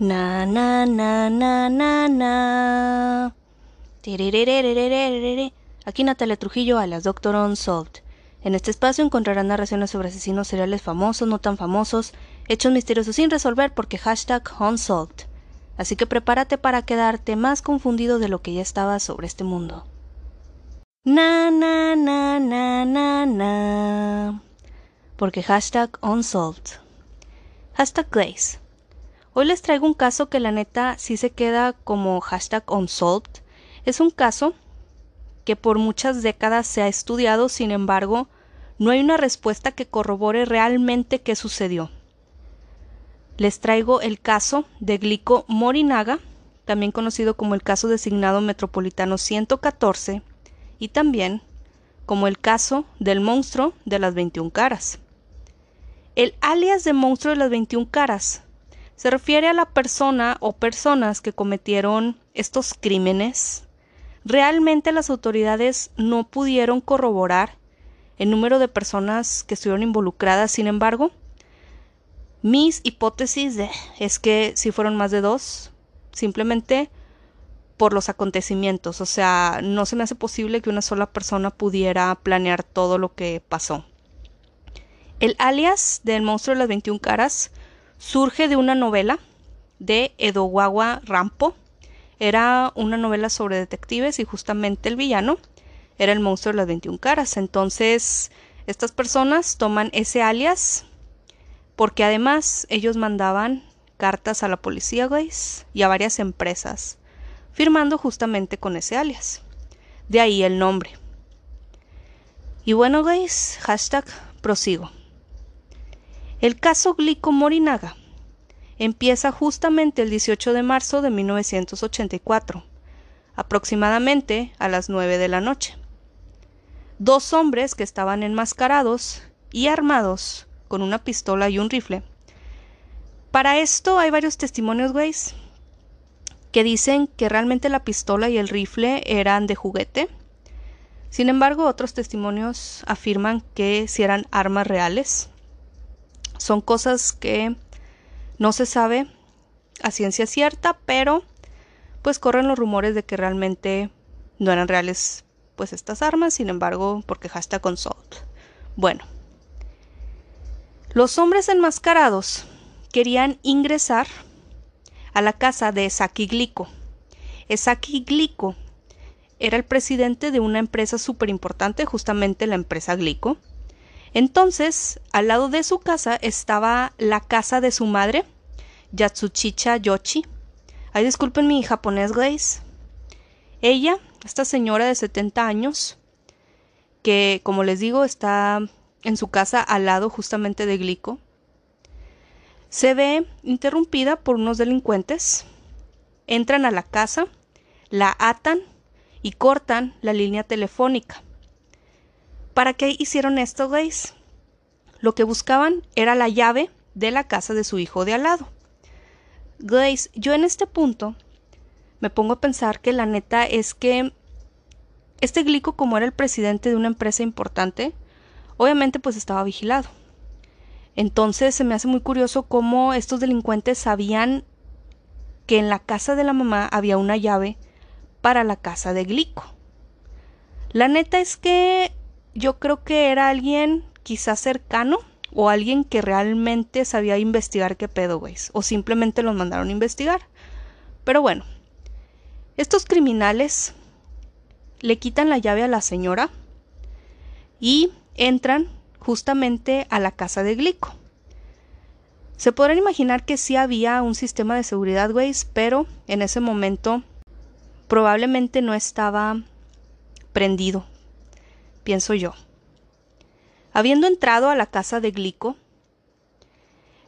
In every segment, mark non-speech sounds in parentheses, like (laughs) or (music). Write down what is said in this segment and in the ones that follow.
Na na na na na na. Aquí Natalia Trujillo, alias Doctor Unsolved. En este espacio encontrarán narraciones sobre asesinos seriales famosos, no tan famosos, hechos misteriosos sin resolver porque hashtag Unsolved. Así que prepárate para quedarte más confundido de lo que ya estaba sobre este mundo. Na na na na na na. Porque hashtag Unsolved. Hashtag Glaze. Hoy les traigo un caso que la neta sí se queda como hashtag unsolved. Es un caso que por muchas décadas se ha estudiado, sin embargo, no hay una respuesta que corrobore realmente qué sucedió. Les traigo el caso de Glico Morinaga, también conocido como el caso designado metropolitano 114, y también como el caso del monstruo de las 21 caras. El alias de monstruo de las 21 caras se refiere a la persona o personas que cometieron estos crímenes. Realmente las autoridades no pudieron corroborar el número de personas que estuvieron involucradas, sin embargo, mis hipótesis es que si fueron más de dos, simplemente por los acontecimientos, o sea, no se me hace posible que una sola persona pudiera planear todo lo que pasó. El alias del monstruo de las 21 caras surge de una novela de Edogawa Rampo. Era una novela sobre detectives y justamente el villano era el monstruo de las 21 caras. Entonces, estas personas toman ese alias porque además ellos mandaban cartas a la policía, guys, y a varias empresas, firmando justamente con ese alias. De ahí el nombre. Y bueno, guys, hashtag prosigo. El caso Glico Morinaga empieza justamente el 18 de marzo de 1984, aproximadamente a las 9 de la noche. Dos hombres que estaban enmascarados y armados con una pistola y un rifle. Para esto hay varios testimonios, güeyes, que dicen que realmente la pistola y el rifle eran de juguete. Sin embargo, otros testimonios afirman que si eran armas reales. Son cosas que no se sabe a ciencia cierta, pero pues corren los rumores de que realmente no eran reales pues estas armas, sin embargo, porque hashtag consult. Bueno, los hombres enmascarados querían ingresar a la casa de Saki Glico. Saki Glico era el presidente de una empresa súper importante, justamente la empresa Glico, entonces, al lado de su casa estaba la casa de su madre, Yatsuchicha Yoshi. Ay, disculpen mi japonés, Grace. Ella, esta señora de 70 años, que como les digo está en su casa al lado justamente de Glico, se ve interrumpida por unos delincuentes. Entran a la casa, la atan y cortan la línea telefónica. ¿Para qué hicieron esto, guys? Lo que buscaban era la llave de la casa de su hijo de al lado. Grace, yo en este punto me pongo a pensar que la neta es que este Glico, como era el presidente de una empresa importante, obviamente pues estaba vigilado. Entonces se me hace muy curioso cómo estos delincuentes sabían que en la casa de la mamá había una llave para la casa de Glico. La neta es que yo creo que era alguien quizás cercano o alguien que realmente sabía investigar qué pedo, güey. O simplemente los mandaron a investigar. Pero bueno, estos criminales le quitan la llave a la señora y entran justamente a la casa de Glico. Se podrán imaginar que sí había un sistema de seguridad, güey, pero en ese momento probablemente no estaba prendido pienso yo. Habiendo entrado a la casa de Glico,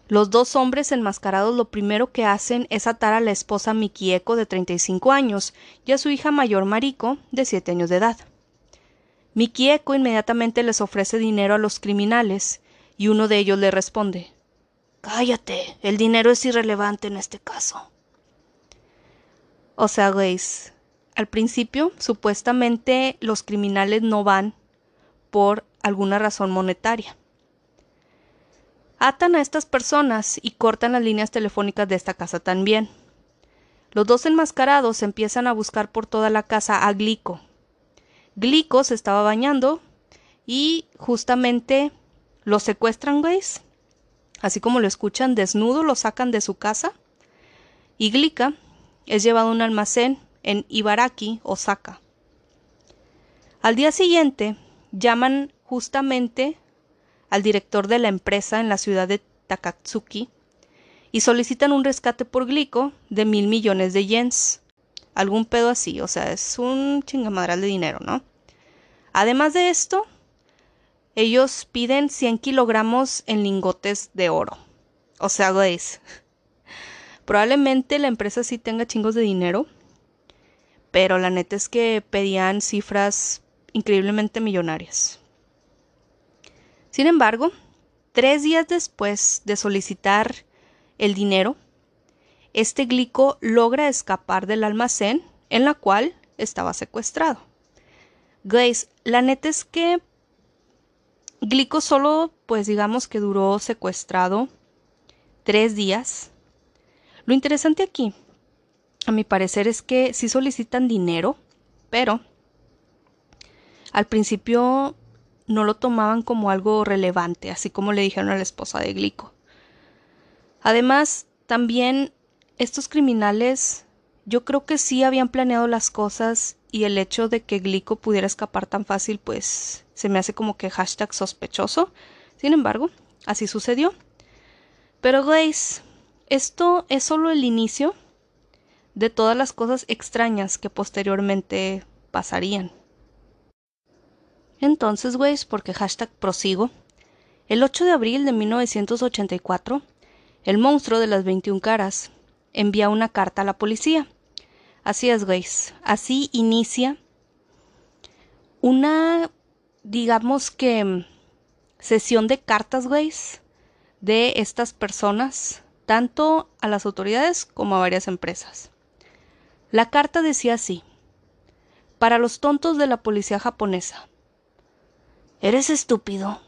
los dos hombres enmascarados lo primero que hacen es atar a la esposa Mikieko de 35 años y a su hija mayor Mariko de 7 años de edad. Mikieko inmediatamente les ofrece dinero a los criminales y uno de ellos le responde Cállate, el dinero es irrelevante en este caso. O sea, Grace, al principio supuestamente los criminales no van por alguna razón monetaria. Atan a estas personas y cortan las líneas telefónicas de esta casa también. Los dos enmascarados empiezan a buscar por toda la casa a Glico. Glico se estaba bañando y justamente lo secuestran, güeyes. Así como lo escuchan desnudo, lo sacan de su casa. Y Glica es llevado a un almacén en Ibaraki, Osaka. Al día siguiente, llaman justamente al director de la empresa en la ciudad de Takatsuki y solicitan un rescate por glico de mil millones de yens. Algún pedo así, o sea, es un chingamadral de dinero, ¿no? Además de esto, ellos piden 100 kilogramos en lingotes de oro. O sea, güeyes, (laughs) probablemente la empresa sí tenga chingos de dinero, pero la neta es que pedían cifras increíblemente millonarias. Sin embargo, tres días después de solicitar el dinero, este glico logra escapar del almacén en la cual estaba secuestrado. Grace, la neta es que Glico solo, pues digamos que duró secuestrado tres días. Lo interesante aquí, a mi parecer, es que sí solicitan dinero, pero al principio no lo tomaban como algo relevante, así como le dijeron a la esposa de Glico. Además, también estos criminales, yo creo que sí habían planeado las cosas y el hecho de que Glico pudiera escapar tan fácil, pues se me hace como que hashtag sospechoso. Sin embargo, así sucedió. Pero Grace, esto es solo el inicio de todas las cosas extrañas que posteriormente pasarían. Entonces, güey, porque hashtag prosigo, el 8 de abril de 1984, el monstruo de las 21 caras envía una carta a la policía. Así es, güey. Así inicia una, digamos que, sesión de cartas, güey, de estas personas, tanto a las autoridades como a varias empresas. La carta decía así, para los tontos de la policía japonesa, Eres estúpido.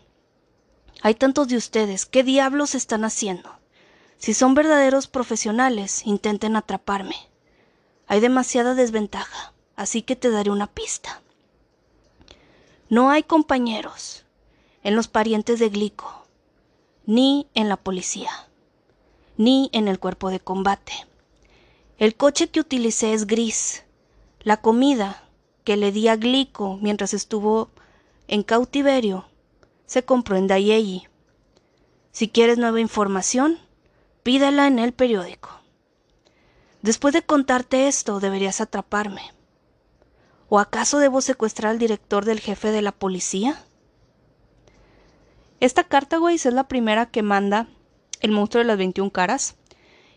Hay tantos de ustedes. ¿Qué diablos están haciendo? Si son verdaderos profesionales, intenten atraparme. Hay demasiada desventaja, así que te daré una pista. No hay compañeros en los parientes de Glico, ni en la policía, ni en el cuerpo de combate. El coche que utilicé es gris. La comida que le di a Glico mientras estuvo en cautiverio, se compró en Dayeyi. Si quieres nueva información, pídela en el periódico. Después de contarte esto, deberías atraparme. ¿O acaso debo secuestrar al director del jefe de la policía? Esta carta, güey, es la primera que manda el monstruo de las 21 caras.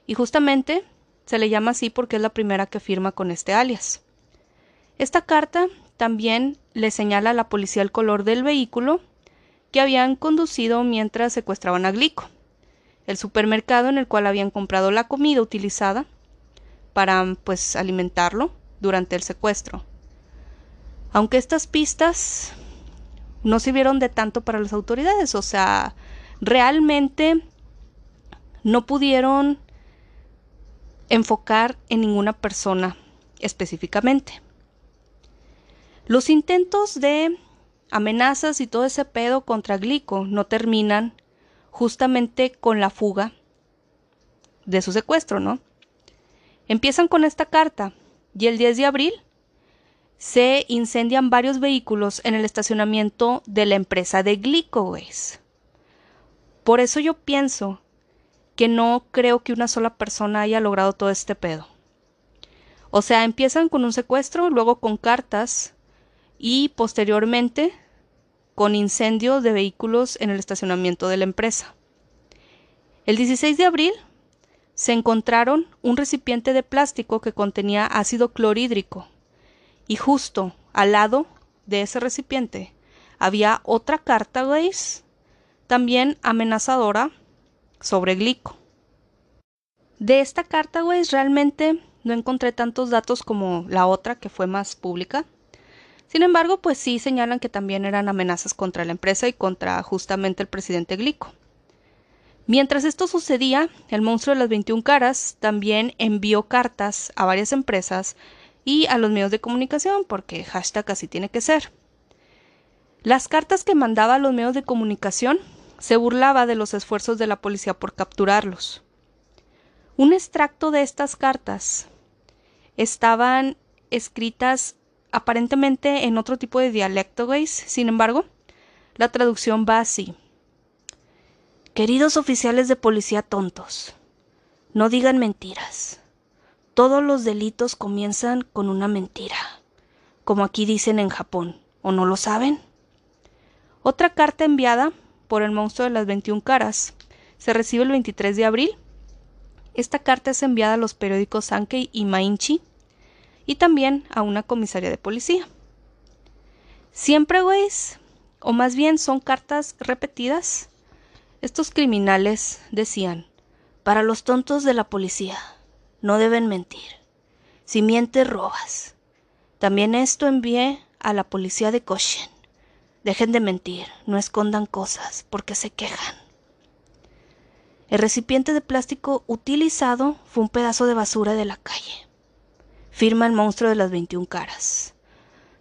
Y justamente se le llama así porque es la primera que firma con este alias. Esta carta también le señala a la policía el color del vehículo que habían conducido mientras secuestraban a Glico, el supermercado en el cual habían comprado la comida utilizada para pues alimentarlo durante el secuestro. Aunque estas pistas no sirvieron de tanto para las autoridades, o sea, realmente no pudieron enfocar en ninguna persona específicamente. Los intentos de amenazas y todo ese pedo contra Glico no terminan justamente con la fuga de su secuestro, ¿no? Empiezan con esta carta y el 10 de abril se incendian varios vehículos en el estacionamiento de la empresa de Glico, Por eso yo pienso que no creo que una sola persona haya logrado todo este pedo. O sea, empiezan con un secuestro, luego con cartas, y posteriormente con incendio de vehículos en el estacionamiento de la empresa. El 16 de abril se encontraron un recipiente de plástico que contenía ácido clorhídrico y justo al lado de ese recipiente había otra carta, ¿veis? También amenazadora sobre glico. De esta carta, güey, realmente no encontré tantos datos como la otra que fue más pública. Sin embargo, pues sí señalan que también eran amenazas contra la empresa y contra justamente el presidente Glico. Mientras esto sucedía, el monstruo de las 21 caras también envió cartas a varias empresas y a los medios de comunicación, porque hashtag así tiene que ser. Las cartas que mandaba a los medios de comunicación se burlaba de los esfuerzos de la policía por capturarlos. Un extracto de estas cartas estaban escritas aparentemente en otro tipo de dialecto, ¿veis? Sin embargo, la traducción va así. Queridos oficiales de policía tontos, no digan mentiras. Todos los delitos comienzan con una mentira, como aquí dicen en Japón, ¿o no lo saben? Otra carta enviada por el monstruo de las 21 caras se recibe el 23 de abril. Esta carta es enviada a los periódicos Sankei y Mainchi y también a una comisaría de policía. Siempre, güeyes, o más bien son cartas repetidas. Estos criminales decían, para los tontos de la policía, no deben mentir. Si mientes, robas. También esto envié a la policía de Koshin. Dejen de mentir, no escondan cosas, porque se quejan. El recipiente de plástico utilizado fue un pedazo de basura de la calle. Firma el monstruo de las 21 caras.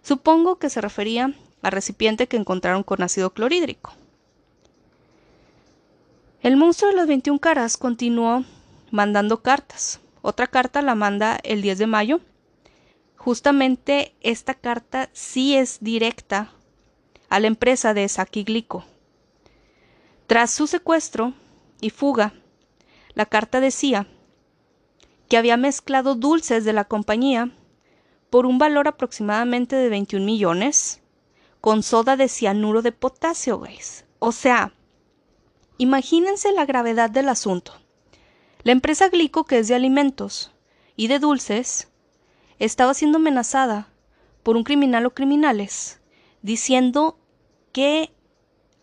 Supongo que se refería al recipiente que encontraron con ácido clorhídrico. El monstruo de las 21 caras continuó mandando cartas. Otra carta la manda el 10 de mayo. Justamente esta carta sí es directa a la empresa de Saki Glico. Tras su secuestro y fuga, la carta decía había mezclado dulces de la compañía por un valor aproximadamente de 21 millones con soda de cianuro de potasio, ¿veis? O sea, imagínense la gravedad del asunto. La empresa Glico, que es de alimentos y de dulces, estaba siendo amenazada por un criminal o criminales, diciendo que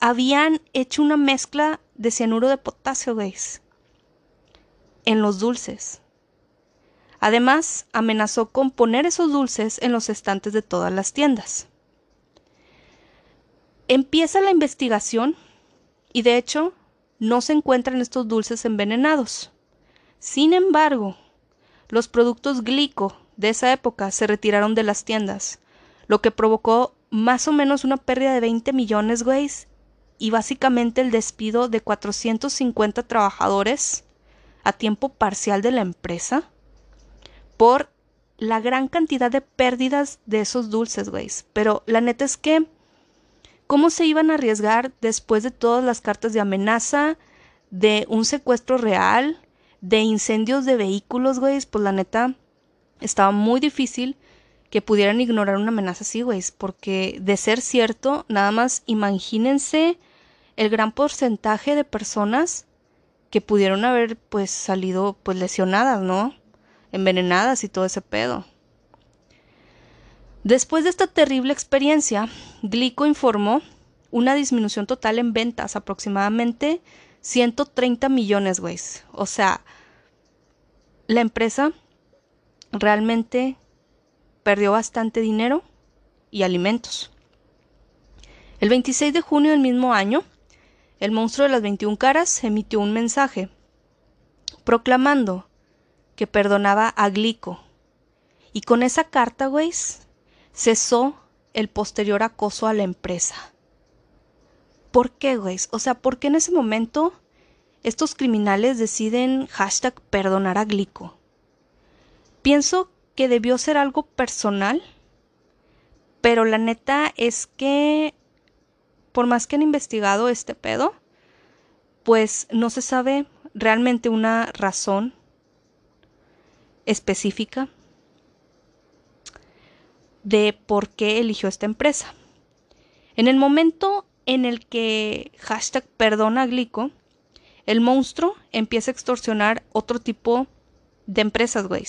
habían hecho una mezcla de cianuro de potasio, ¿veis? En los dulces. Además, amenazó con poner esos dulces en los estantes de todas las tiendas. Empieza la investigación y de hecho no se encuentran estos dulces envenenados. Sin embargo, los productos glico de esa época se retiraron de las tiendas, lo que provocó más o menos una pérdida de 20 millones, güey, y básicamente el despido de 450 trabajadores a tiempo parcial de la empresa por la gran cantidad de pérdidas de esos dulces, güey. Pero la neta es que, ¿cómo se iban a arriesgar después de todas las cartas de amenaza, de un secuestro real, de incendios de vehículos, güey, pues la neta estaba muy difícil que pudieran ignorar una amenaza así, güey, porque de ser cierto, nada más imagínense el gran porcentaje de personas que pudieron haber pues salido pues lesionadas, ¿no? Envenenadas y todo ese pedo. Después de esta terrible experiencia, Glico informó una disminución total en ventas aproximadamente 130 millones, güey. O sea, la empresa realmente perdió bastante dinero y alimentos. El 26 de junio del mismo año, el monstruo de las 21 caras emitió un mensaje proclamando que perdonaba a Glico. Y con esa carta, güey, cesó el posterior acoso a la empresa. ¿Por qué, güey? O sea, ¿por qué en ese momento estos criminales deciden hashtag perdonar a Glico? Pienso que debió ser algo personal, pero la neta es que, por más que han investigado este pedo, pues no se sabe realmente una razón específica de por qué eligió esta empresa. En el momento en el que hashtag perdona Glico, el monstruo empieza a extorsionar otro tipo de empresas, güey.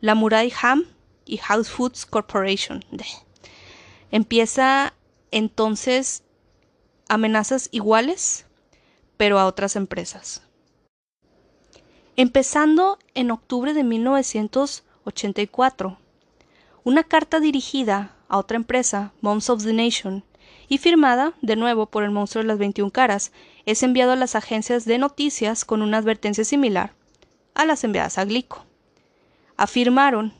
La Murai Ham y House Foods Corporation. Empieza entonces amenazas iguales, pero a otras empresas. Empezando en octubre de 1984, una carta dirigida a otra empresa, Moms of the Nation, y firmada, de nuevo, por el monstruo de las 21 caras, es enviado a las agencias de noticias con una advertencia similar a las enviadas a Glico. Afirmaron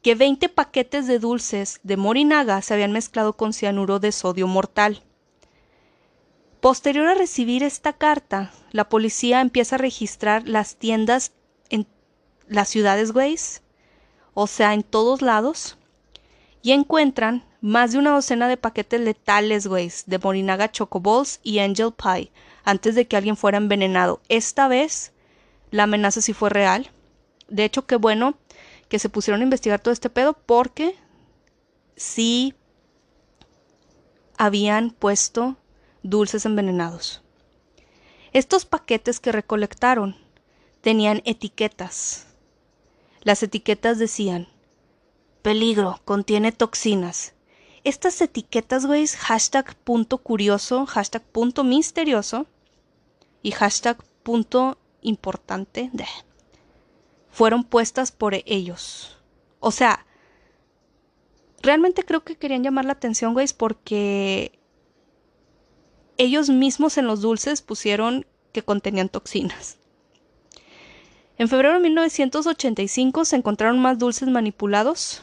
que 20 paquetes de dulces de Morinaga se habían mezclado con cianuro de sodio mortal. Posterior a recibir esta carta, la policía empieza a registrar las tiendas en las ciudades, güeyes, o sea, en todos lados, y encuentran más de una docena de paquetes letales, güeyes, de Morinaga Chocoballs y Angel Pie, antes de que alguien fuera envenenado. Esta vez, la amenaza sí fue real. De hecho, qué bueno que se pusieron a investigar todo este pedo porque sí habían puesto dulces envenenados. Estos paquetes que recolectaron tenían etiquetas. Las etiquetas decían, peligro, contiene toxinas. Estas etiquetas, güey, hashtag punto curioso, hashtag punto misterioso y hashtag punto importante de fueron puestas por ellos. O sea, realmente creo que querían llamar la atención, güey, porque ellos mismos en los dulces pusieron que contenían toxinas. En febrero de 1985 se encontraron más dulces manipulados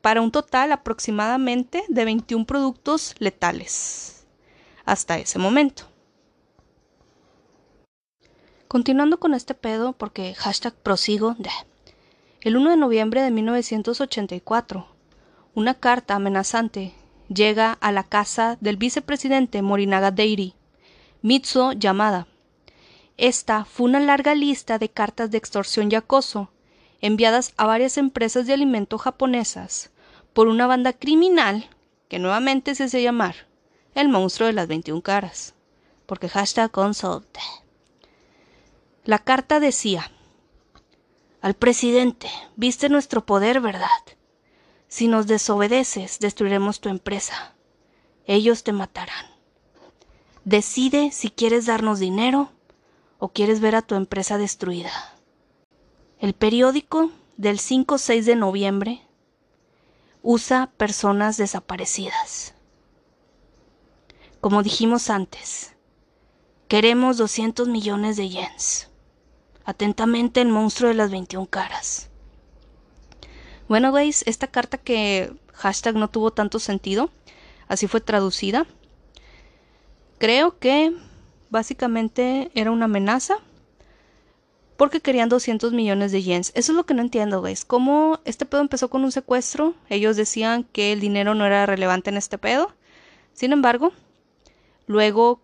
para un total aproximadamente de 21 productos letales hasta ese momento. Continuando con este pedo, porque hashtag prosigo, el 1 de noviembre de 1984, una carta amenazante llega a la casa del vicepresidente Morinaga Deiri, Mitsuo Yamada. Esta fue una larga lista de cartas de extorsión y acoso enviadas a varias empresas de alimento japonesas por una banda criminal que nuevamente se hace llamar el monstruo de las 21 caras, porque hashtag consult. La carta decía Al presidente, viste nuestro poder, ¿verdad? Si nos desobedeces, destruiremos tu empresa. Ellos te matarán. Decide si quieres darnos dinero o quieres ver a tu empresa destruida. El periódico del 5-6 de noviembre usa personas desaparecidas. Como dijimos antes, queremos 200 millones de yens. Atentamente el monstruo de las 21 caras. Bueno, veis, esta carta que hashtag no tuvo tanto sentido, así fue traducida. Creo que básicamente era una amenaza porque querían 200 millones de yens. Eso es lo que no entiendo, ¿veis? ¿Cómo este pedo empezó con un secuestro? Ellos decían que el dinero no era relevante en este pedo. Sin embargo, luego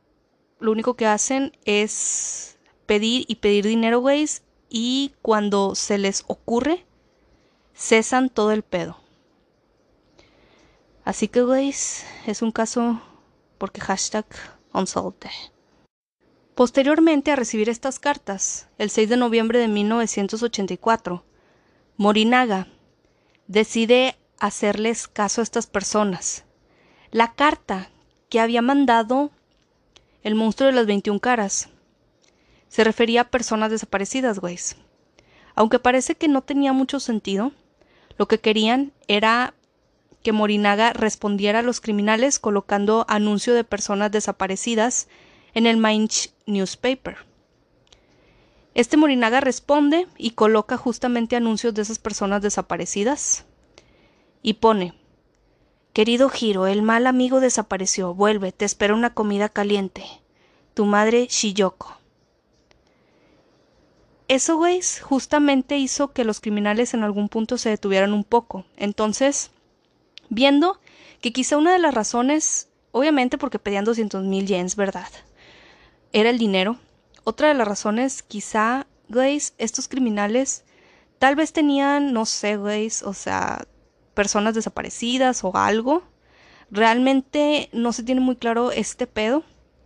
lo único que hacen es pedir y pedir dinero, güeyes, y cuando se les ocurre, cesan todo el pedo. Así que, güeyes, es un caso porque hashtag unsolved. Posteriormente a recibir estas cartas, el 6 de noviembre de 1984, Morinaga decide hacerles caso a estas personas. La carta que había mandado el monstruo de las 21 caras se refería a personas desaparecidas, güeyes. Aunque parece que no tenía mucho sentido, lo que querían era que Morinaga respondiera a los criminales colocando anuncio de personas desaparecidas en el Mainz Newspaper. Este Morinaga responde y coloca justamente anuncios de esas personas desaparecidas y pone Querido Giro, el mal amigo desapareció. Vuelve, te espera una comida caliente. Tu madre Shiyoko. Eso, güey, justamente hizo que los criminales en algún punto se detuvieran un poco. Entonces, viendo que quizá una de las razones, obviamente porque pedían 200 mil yens, ¿verdad? Era el dinero. Otra de las razones, quizá, güey, estos criminales tal vez tenían, no sé, güey, o sea, personas desaparecidas o algo. Realmente no se tiene muy claro este pedo.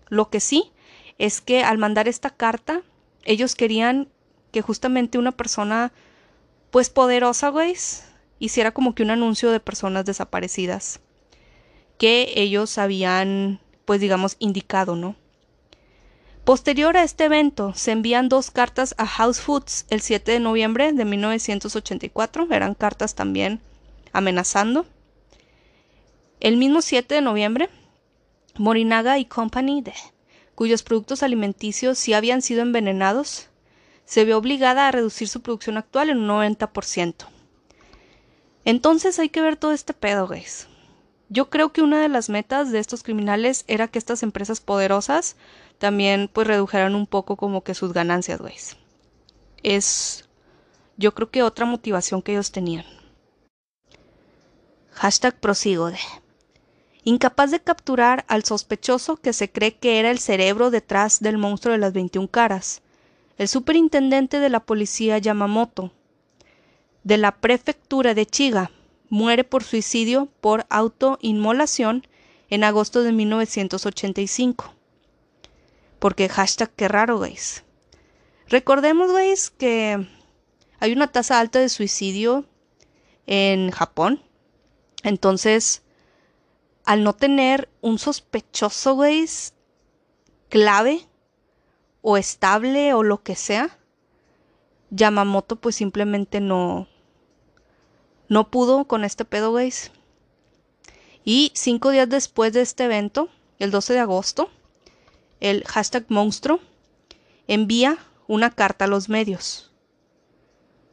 Lo que sí es que al mandar esta carta, ellos querían que justamente una persona, pues poderosa, güey, hiciera como que un anuncio de personas desaparecidas que ellos habían, pues digamos, indicado, ¿no? Posterior a este evento, se envían dos cartas a House Foods el 7 de noviembre de 1984, eran cartas también amenazando. El mismo 7 de noviembre, Morinaga y Company, cuyos productos alimenticios sí habían sido envenenados, se vio obligada a reducir su producción actual en un 90%. Entonces hay que ver todo este pedo, guys. Yo creo que una de las metas de estos criminales era que estas empresas poderosas también pues redujeran un poco como que sus ganancias, guys. Es yo creo que otra motivación que ellos tenían. Hashtag prosigo de. Incapaz de capturar al sospechoso que se cree que era el cerebro detrás del monstruo de las 21 caras, el superintendente de la policía Yamamoto, de la prefectura de Chiga, muere por suicidio por autoinmolación en agosto de 1985. Porque hashtag qué raro, guys. Recordemos, guys, que hay una tasa alta de suicidio en Japón. Entonces, al no tener un sospechoso, guys, clave o estable o lo que sea, Yamamoto pues simplemente no, no pudo con este pedo, guys. Y cinco días después de este evento, el 12 de agosto, el hashtag monstruo envía una carta a los medios.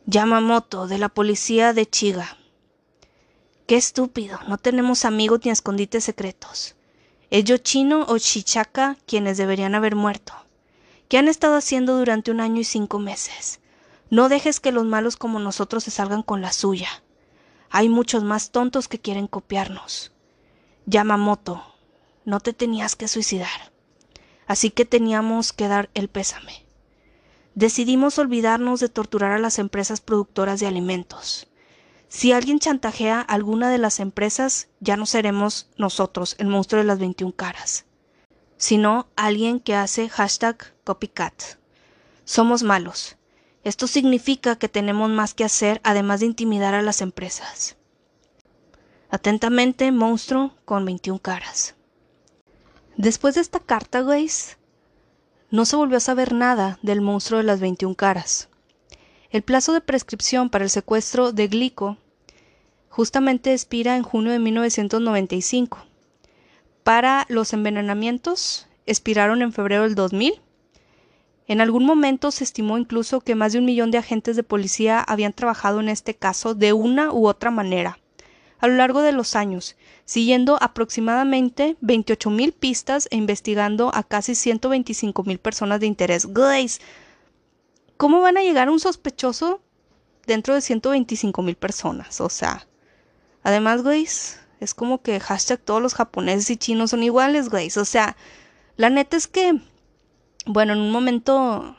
Yamamoto, de la policía de Chiga. Qué estúpido, no tenemos amigos ni escondites secretos. Es Yoshino o Shichaka quienes deberían haber muerto. ¿Qué han estado haciendo durante un año y cinco meses? No dejes que los malos como nosotros se salgan con la suya. Hay muchos más tontos que quieren copiarnos. Yamamoto, no te tenías que suicidar. Así que teníamos que dar el pésame. Decidimos olvidarnos de torturar a las empresas productoras de alimentos. Si alguien chantajea a alguna de las empresas, ya no seremos nosotros, el monstruo de las 21 caras, sino alguien que hace hashtag copycat. Somos malos. Esto significa que tenemos más que hacer además de intimidar a las empresas. Atentamente, monstruo con 21 caras. Después de esta carta, guys, no se volvió a saber nada del monstruo de las 21 caras. El plazo de prescripción para el secuestro de Glico justamente expira en junio de 1995. Para los envenenamientos expiraron en febrero del 2000 en algún momento se estimó incluso que más de un millón de agentes de policía habían trabajado en este caso de una u otra manera, a lo largo de los años, siguiendo aproximadamente 28.000 pistas e investigando a casi 125.000 personas de interés. Guys, ¿cómo van a llegar un sospechoso dentro de 125.000 personas? O sea, además, guys, es como que hashtag todos los japoneses y chinos son iguales, guys. O sea, la neta es que bueno, en un momento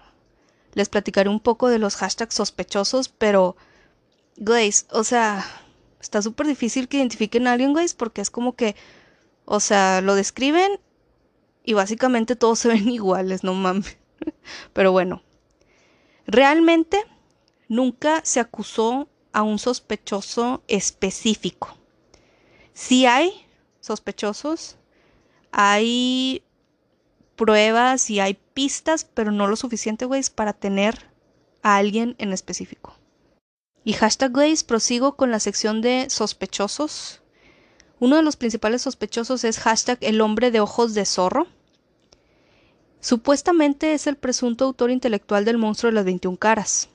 les platicaré un poco de los hashtags sospechosos, pero, guys, o sea, está súper difícil que identifiquen a alguien, guys, porque es como que, o sea, lo describen y básicamente todos se ven (laughs) iguales, no mames. Pero bueno, realmente nunca se acusó a un sospechoso específico. Si hay sospechosos, hay pruebas y hay pistas, pero no lo suficiente, güey, para tener a alguien en específico. Y hashtag, güey, prosigo con la sección de sospechosos. Uno de los principales sospechosos es hashtag el hombre de ojos de zorro. Supuestamente es el presunto autor intelectual del monstruo de las 21 caras.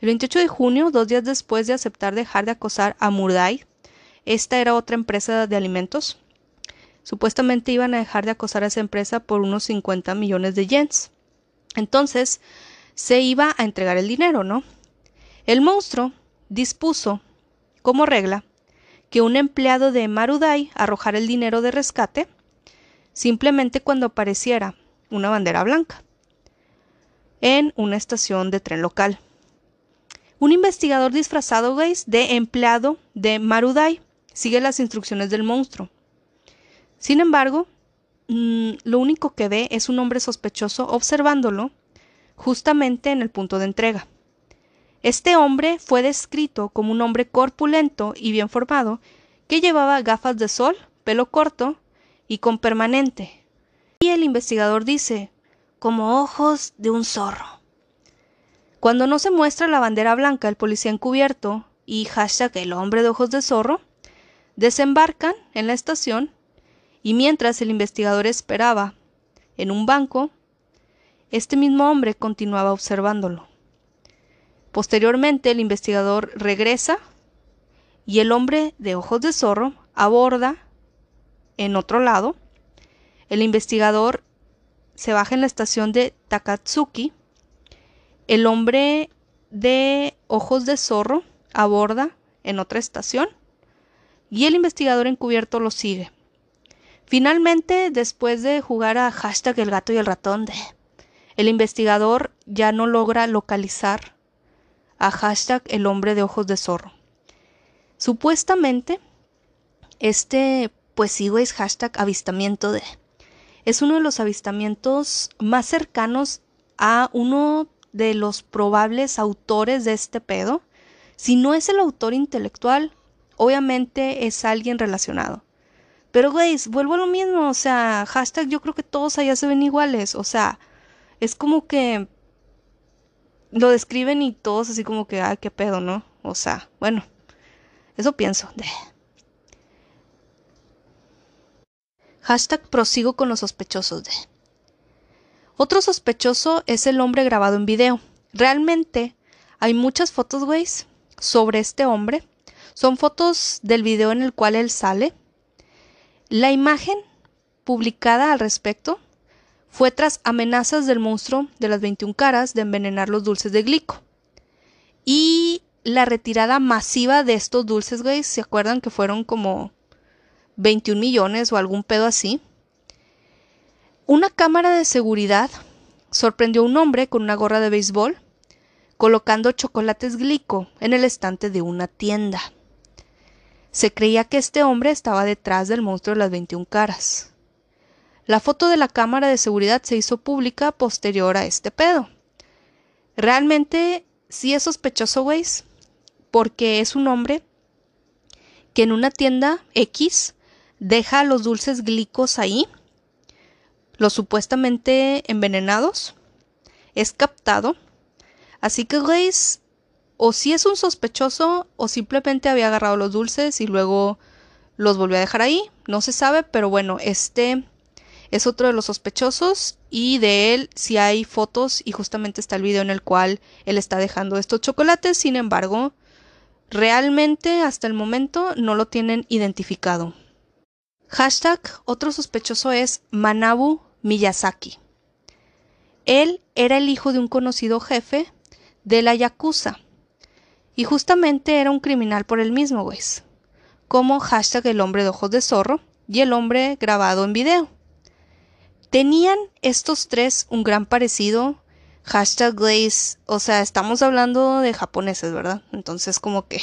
El 28 de junio, dos días después de aceptar dejar de acosar a Murdai, esta era otra empresa de alimentos, Supuestamente iban a dejar de acosar a esa empresa por unos 50 millones de yens. Entonces, se iba a entregar el dinero, ¿no? El monstruo dispuso, como regla, que un empleado de Marudai arrojara el dinero de rescate simplemente cuando apareciera una bandera blanca en una estación de tren local. Un investigador disfrazado, de empleado de Marudai sigue las instrucciones del monstruo sin embargo, mm, lo único que ve es un hombre sospechoso observándolo justamente en el punto de entrega. Este hombre fue descrito como un hombre corpulento y bien formado, que llevaba gafas de sol, pelo corto y con permanente. Y el investigador dice, como ojos de un zorro. Cuando no se muestra la bandera blanca, el policía encubierto y hashtag el hombre de ojos de zorro, desembarcan en la estación Y mientras el investigador esperaba en un banco, este mismo hombre continuaba observándolo. Posteriormente el investigador regresa y el hombre de ojos de zorro aborda en otro lado. El investigador se baja en la estación de Takatsuki. El hombre de ojos de zorro aborda en otra estación y el investigador encubierto lo sigue. Finalmente, después de jugar a hashtag el gato y el ratón, el investigador ya no logra localizar a hashtag el hombre de ojos de zorro. Supuestamente, este, pues sí, es hashtag avistamiento de... Es uno de los avistamientos más cercanos a uno de los probables autores de este pedo. Si no es el autor intelectual, obviamente es alguien relacionado. Pero, güey, vuelvo a lo mismo, o sea, hashtag yo creo que todos allá se ven iguales, o sea, es como que lo describen y todos así como que, ah, qué pedo, ¿no? O sea, bueno, eso pienso. (laughs) Hashtag prosigo con los sospechosos de. Otro sospechoso es el hombre grabado en video. Realmente hay muchas fotos, güey, sobre este hombre. Son fotos del video en el cual él sale. La imagen publicada al respecto fue tras amenazas del monstruo de las 21 caras de envenenar los dulces de glico. Y la retirada masiva de estos dulces, güey, ¿se acuerdan que fueron como 21 millones o algún pedo así? Una cámara de seguridad sorprendió a un hombre con una gorra de béisbol colocando chocolates glico en el estante de una tienda. Se creía que este hombre estaba detrás del monstruo de las 21 caras. La foto de la cámara de seguridad se hizo pública posterior a este pedo. Realmente sí es sospechoso, güey, porque es un hombre que en una tienda X deja los dulces glicos ahí, los supuestamente envenenados, es captado. Así que, güey, o si es un sospechoso o simplemente había agarrado los dulces y luego los volvió a dejar ahí, no se sabe, pero bueno, este es otro de los sospechosos y de él si hay fotos y justamente está el video en el cual él está dejando estos chocolates, sin embargo, realmente hasta el momento no lo tienen identificado. Hashtag otro sospechoso es Manabu Miyazaki. Él era el hijo de un conocido jefe de la Yakuza y justamente era un criminal por el mismo, güey, como hashtag el hombre de ojos de zorro y el hombre grabado en video. Tenían estos tres un gran parecido. Hashtag Glaze. O sea, estamos hablando de japoneses, ¿verdad? Entonces como que...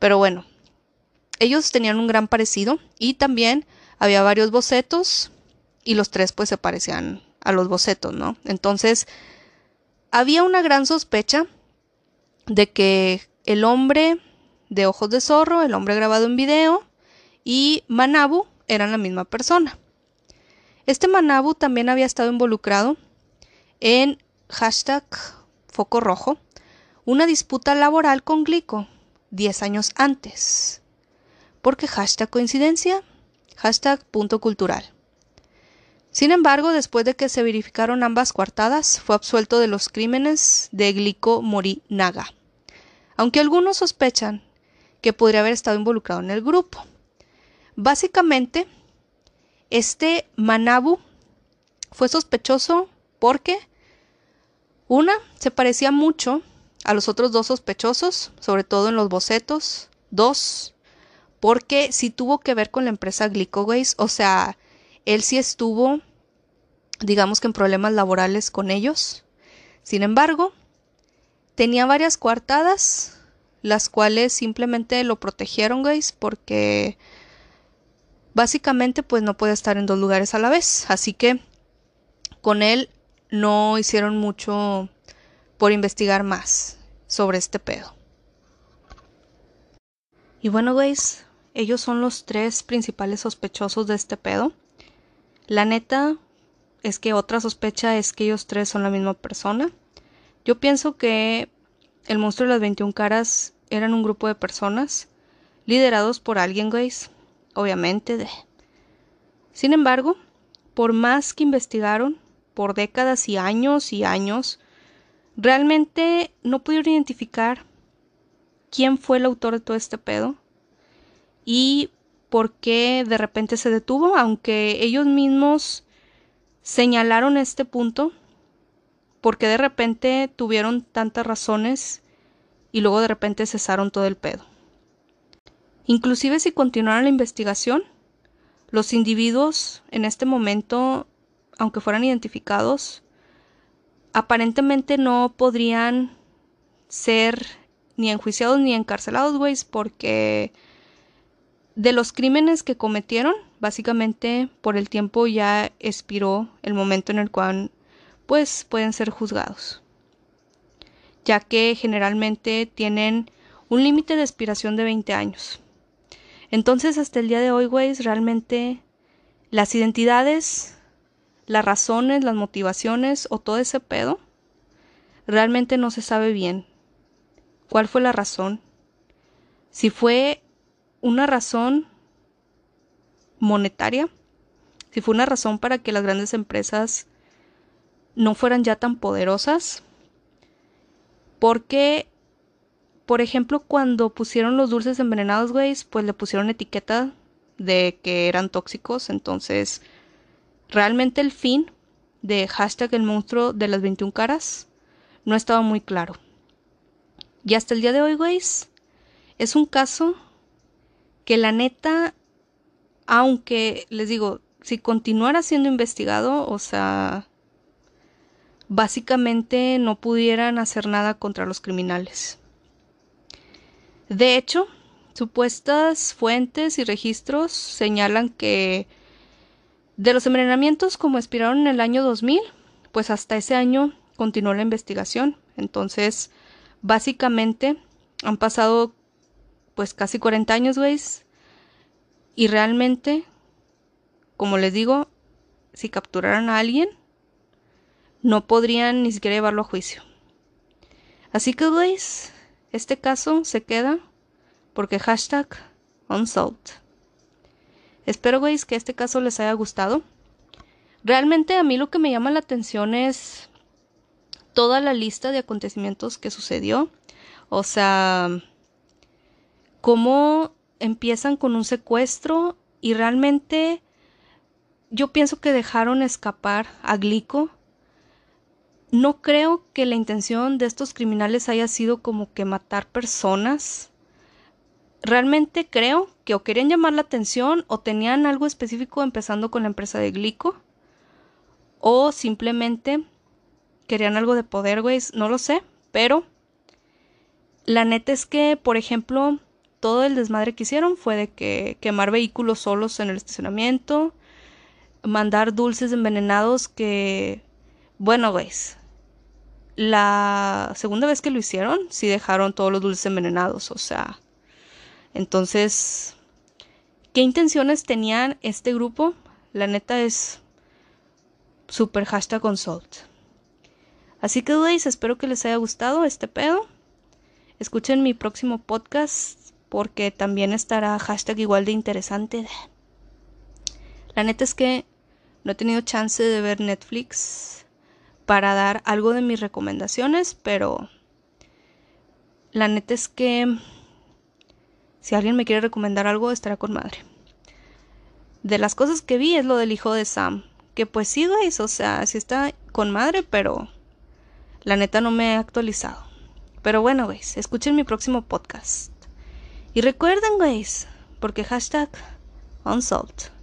Pero bueno. Ellos tenían un gran parecido. Y también había varios bocetos. Y los tres pues se parecían a los bocetos, ¿no? Entonces había una gran sospecha de que el hombre de ojos de zorro, el hombre grabado en video y Manabu eran la misma persona. Este Manabu también había estado involucrado en hashtag Foco Rojo, una disputa laboral con Glico 10 años antes. Porque hashtag coincidencia, hashtag punto cultural. Sin embargo, después de que se verificaron ambas coartadas, fue absuelto de los crímenes de Glico Morinaga, aunque algunos sospechan que podría haber estado involucrado en el grupo. Básicamente, este Manabu fue sospechoso porque, una, se parecía mucho a los otros dos sospechosos, sobre todo en los bocetos. Dos, porque sí tuvo que ver con la empresa Glicoways, o sea, él sí estuvo, digamos que en problemas laborales con ellos. Sin embargo, tenía varias coartadas, las cuales simplemente lo protegieron, guys, porque básicamente pues no puede estar en dos lugares a la vez. Así que con él no hicieron mucho por investigar más sobre este pedo. Y bueno, guys, ellos son los tres principales sospechosos de este pedo. La neta es que otra sospecha es que ellos tres son la misma persona. Yo pienso que el monstruo de las 21 caras eran un grupo de personas liderados por alguien, guys obviamente, de, Sin embargo, por más que investigaron, por décadas y años y años, realmente no pudieron identificar quién fue el autor de todo este pedo y por qué de repente se detuvo, aunque ellos mismos señalaron este punto, porque de repente tuvieron tantas razones y luego de repente cesaron todo el pedo. Inclusive si continuaran la investigación, los individuos en este momento, aunque fueran identificados, aparentemente no podrían ser ni enjuiciados ni encarcelados, güey, porque de los crímenes que cometieron, básicamente por el tiempo ya expiró el momento en el cual pues pueden ser juzgados, ya que generalmente tienen un límite de expiración de 20 años. Entonces hasta el día de hoy, güey, realmente las identidades, las razones, las motivaciones o todo ese pedo, realmente no se sabe bien cuál fue la razón. Si fue una razón monetaria, si fue una razón para que las grandes empresas no fueran ya tan poderosas, porque, por ejemplo, cuando pusieron los dulces envenenados, güey, pues le pusieron etiqueta de que eran tóxicos, entonces, realmente el fin de hashtag el monstruo de las 21 caras no estaba muy claro. Y hasta el día de hoy, güey, es un caso que la neta, aunque les digo, si continuara siendo investigado, o sea, básicamente no pudieran hacer nada contra los criminales. De hecho, supuestas fuentes y registros señalan que de los envenenamientos como expiraron en el año 2000, pues hasta ese año continuó la investigación. Entonces, básicamente han pasado pues casi 40 años, güey. Y realmente, como les digo, si capturaran a alguien, no podrían ni siquiera llevarlo a juicio. Así que, güey, este caso se queda porque hashtag unsolved. Espero, güey, que este caso les haya gustado. Realmente a mí lo que me llama la atención es toda la lista de acontecimientos que sucedió. O sea, cómo empiezan con un secuestro y realmente yo pienso que dejaron escapar a Glico. No creo que la intención de estos criminales haya sido como que matar personas. Realmente creo que o querían llamar la atención o tenían algo específico empezando con la empresa de Glico o simplemente querían algo de poder, güey, no lo sé, pero la neta es que, por ejemplo, todo el desmadre que hicieron fue de que quemar vehículos solos en el estacionamiento, mandar dulces envenenados que, bueno, veis, la segunda vez que lo hicieron, sí dejaron todos los dulces envenenados, o sea, entonces, ¿qué intenciones tenían este grupo? La neta es super hashtag consult. Así que, veis, espero que les haya gustado este pedo. Escuchen mi próximo podcast porque también estará hashtag igual de interesante. La neta es que no he tenido chance de ver Netflix para dar algo de mis recomendaciones, pero la neta es que si alguien me quiere recomendar algo, estará con madre. De las cosas que vi es lo del hijo de Sam, que pues sí, guys, o sea, sí está con madre, pero la neta no me he actualizado. Pero bueno, guys, escuchen mi próximo podcast. Y recuerden, guys, porque hashtag unsolved.